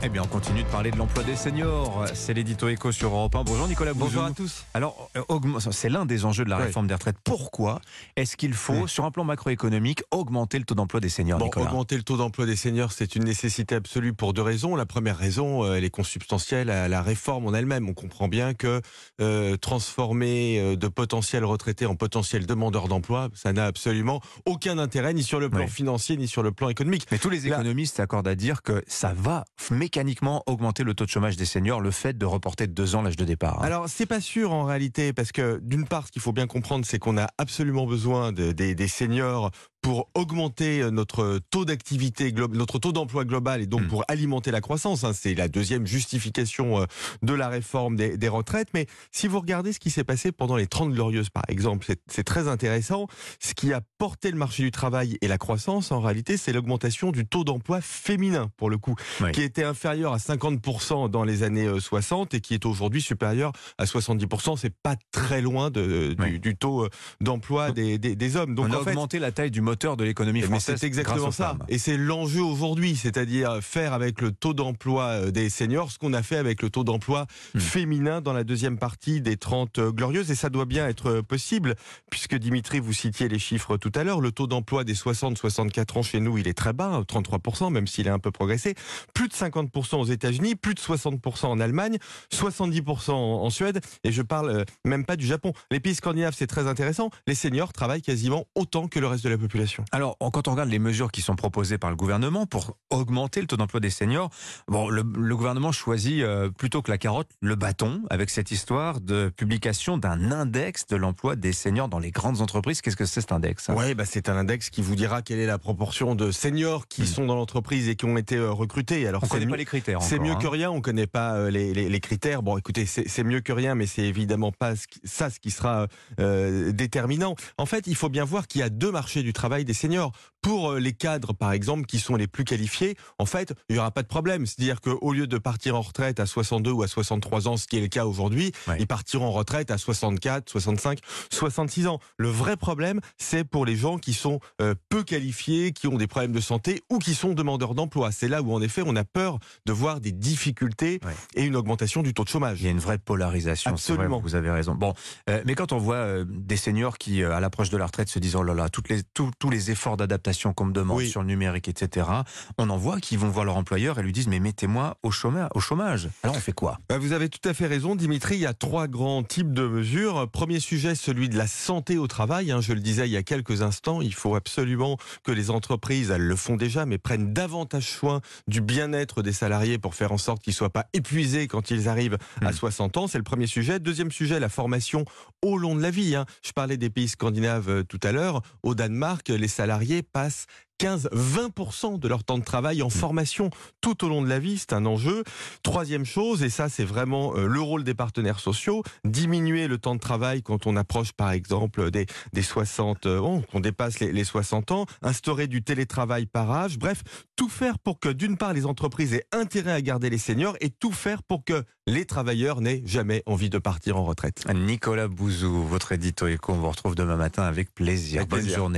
Eh bien, on continue de parler de l'emploi des seniors. C'est l'édito éco sur Europe 1. Bonjour Nicolas Bouzou. Bonjour à tous. Alors, euh, c'est l'un des enjeux de la réforme des retraites. Pourquoi est-ce qu'il faut, sur un plan macroéconomique, augmenter le taux d'emploi des seniors, Bon, Nicolas? augmenter le taux d'emploi des seniors, c'est une nécessité absolue pour deux raisons. La première raison, euh, elle est consubstantielle à la réforme en elle-même. On comprend bien que euh, transformer de potentiels retraités en potentiels demandeurs d'emploi, ça n'a absolument aucun intérêt, ni sur le plan Oui. financier, ni sur le plan économique. Mais tous les économistes s'accordent à dire que ça va mécaniquement augmenter le taux de chômage des seniors, le fait de reporter de deux ans l'âge de départ. hein. Alors, c'est pas sûr en réalité, parce que d'une part, ce qu'il faut bien comprendre, c'est qu'on a absolument besoin de- des, des seniors pour augmenter euh, notre taux d'activité, notre taux d'emploi global et donc Mm. pour alimenter la croissance. hein. c'est la deuxième justification euh, de la réforme des, des retraites. Mais si vous regardez ce qui s'est passé pendant les 30 glorieuses, par exemple, c'est- très intéressant. Ce qui a porté le marché du travail et la croissance, en réalité, c'est l'augmentation du taux d'emploi féminin, pour le coup, Oui. qui était inférieur à 50% dans les années euh, 60 et qui est aujourd'hui supérieur à 70%. C'est pas très loin de, du, Oui. du taux euh, d'emploi des, des, des hommes. Donc on a en fait, augmenté la taille du moteur de l'économie française. c'est exactement ça. Et c'est l'enjeu aujourd'hui, c'est-à-dire faire avec le taux d'emploi euh, des seniors ce qu'on a fait avec le taux d'emploi Hmm. féminin dans la deuxième partie des 30 euh, glorieuses. Et ça doit bien être euh, possible, puisque Dimitri, vous citiez les chiffres tout à l'heure. Le taux d'emploi des 60-64 ans chez nous, il est très bas, hein, 33%, même s'il est un peu progressé. Plus de 50% aux États-Unis, plus de 60% en Allemagne, 70% en, Suède. Et je parle même pas du Japon. Les pays scandinaves, c'est très intéressant. Les seniors travaillent quasiment autant que le reste de la population. Alors, quand on regarde les mesures qui sont proposées par le gouvernement pour augmenter le taux d'emploi des seniors, bon, le, le gouvernement choisit euh, plutôt que la carotte le bâton avec cette histoire de publication d'un index de l'emploi des seniors dans les grandes entreprises. Qu'est-ce que c'est cet index Ouais, bah c'est un index qui vous dira quelle est la proportion de seniors qui Mm. sont dans l'entreprise et qui ont été euh, recrutés. Alors On c'est connaît mieux- pas les critères. C'est mieux hein. que rien, on connaît pas euh, les, les- les critères. Bon, écoutez, c'est c'est mieux que rien, mais c'est évidemment pas ce qui- ça ce qui sera euh, déterminant. En fait, il faut bien voir qu'il y a deux marchés du travail des seniors. Pour euh, les cadres, par exemple, qui sont les plus qualifiés, en fait, il y aura pas de problème. C'est-à-dire qu'au lieu de partir en retraite à 62 ou à 63 ans, ce qui est le cas aujourd'hui, Ouais. ils partiront en retraite à 64, 65, 66 ans. Le vrai problème, c'est pour les gens qui sont euh, peu qualifiés, qui ont des problèmes de santé ou qui sont demandeurs d'emploi. C'est là où, en effet, on a peur de voir des difficultés Ouais. et une augmentation du taux de chômage. Il y a une vraie polarisation. vrai, Absolument. vous avez raison. Bon, euh, mais quand on voit euh, des seniors qui, à l'approche de la retraite, se disent oh là là, toutes les, tous les efforts d'adaptation qu'on me demande Oui. sur le numérique, etc. On en voit qui vont voir leur employeur et lui disent mais mettez-moi au chômage. Au chômage. Alors on fait quoi? Bah, Vous avez tout à fait raison, Dimitri. Il y a trois grands types de mesures. Premier sujet, celui de la santé au travail. hein. Je le disais il y a quelques instants, il faut absolument que les entreprises, elles le font déjà, mais prennent davantage soin du bien-être des salariés pour faire en sorte qu'ils soient pas épuisés quand ils arrivent à Mm. 60 ans. C'est le premier sujet. Deuxième sujet, la formation au long de la vie. hein. Je parlais des pays scandinaves euh, tout à l'heure. Au Danemark, les salariés passent 15-20% de leur temps de travail en formation tout au long de la vie, c'est un enjeu. Troisième chose, et ça c'est vraiment euh, le rôle des partenaires sociaux, diminuer le temps de travail quand on approche par exemple des, des 60 euh, ans, qu'on dépasse les, les 60 ans, instaurer du télétravail par âge, bref, tout faire pour que d'une part les entreprises aient intérêt à garder les seniors et tout faire pour que les travailleurs n'aient jamais envie de partir en retraite. Nicolas Bouzou, votre édito éco, on vous retrouve demain matin avec plaisir. Avec Bonne plaisir. journée.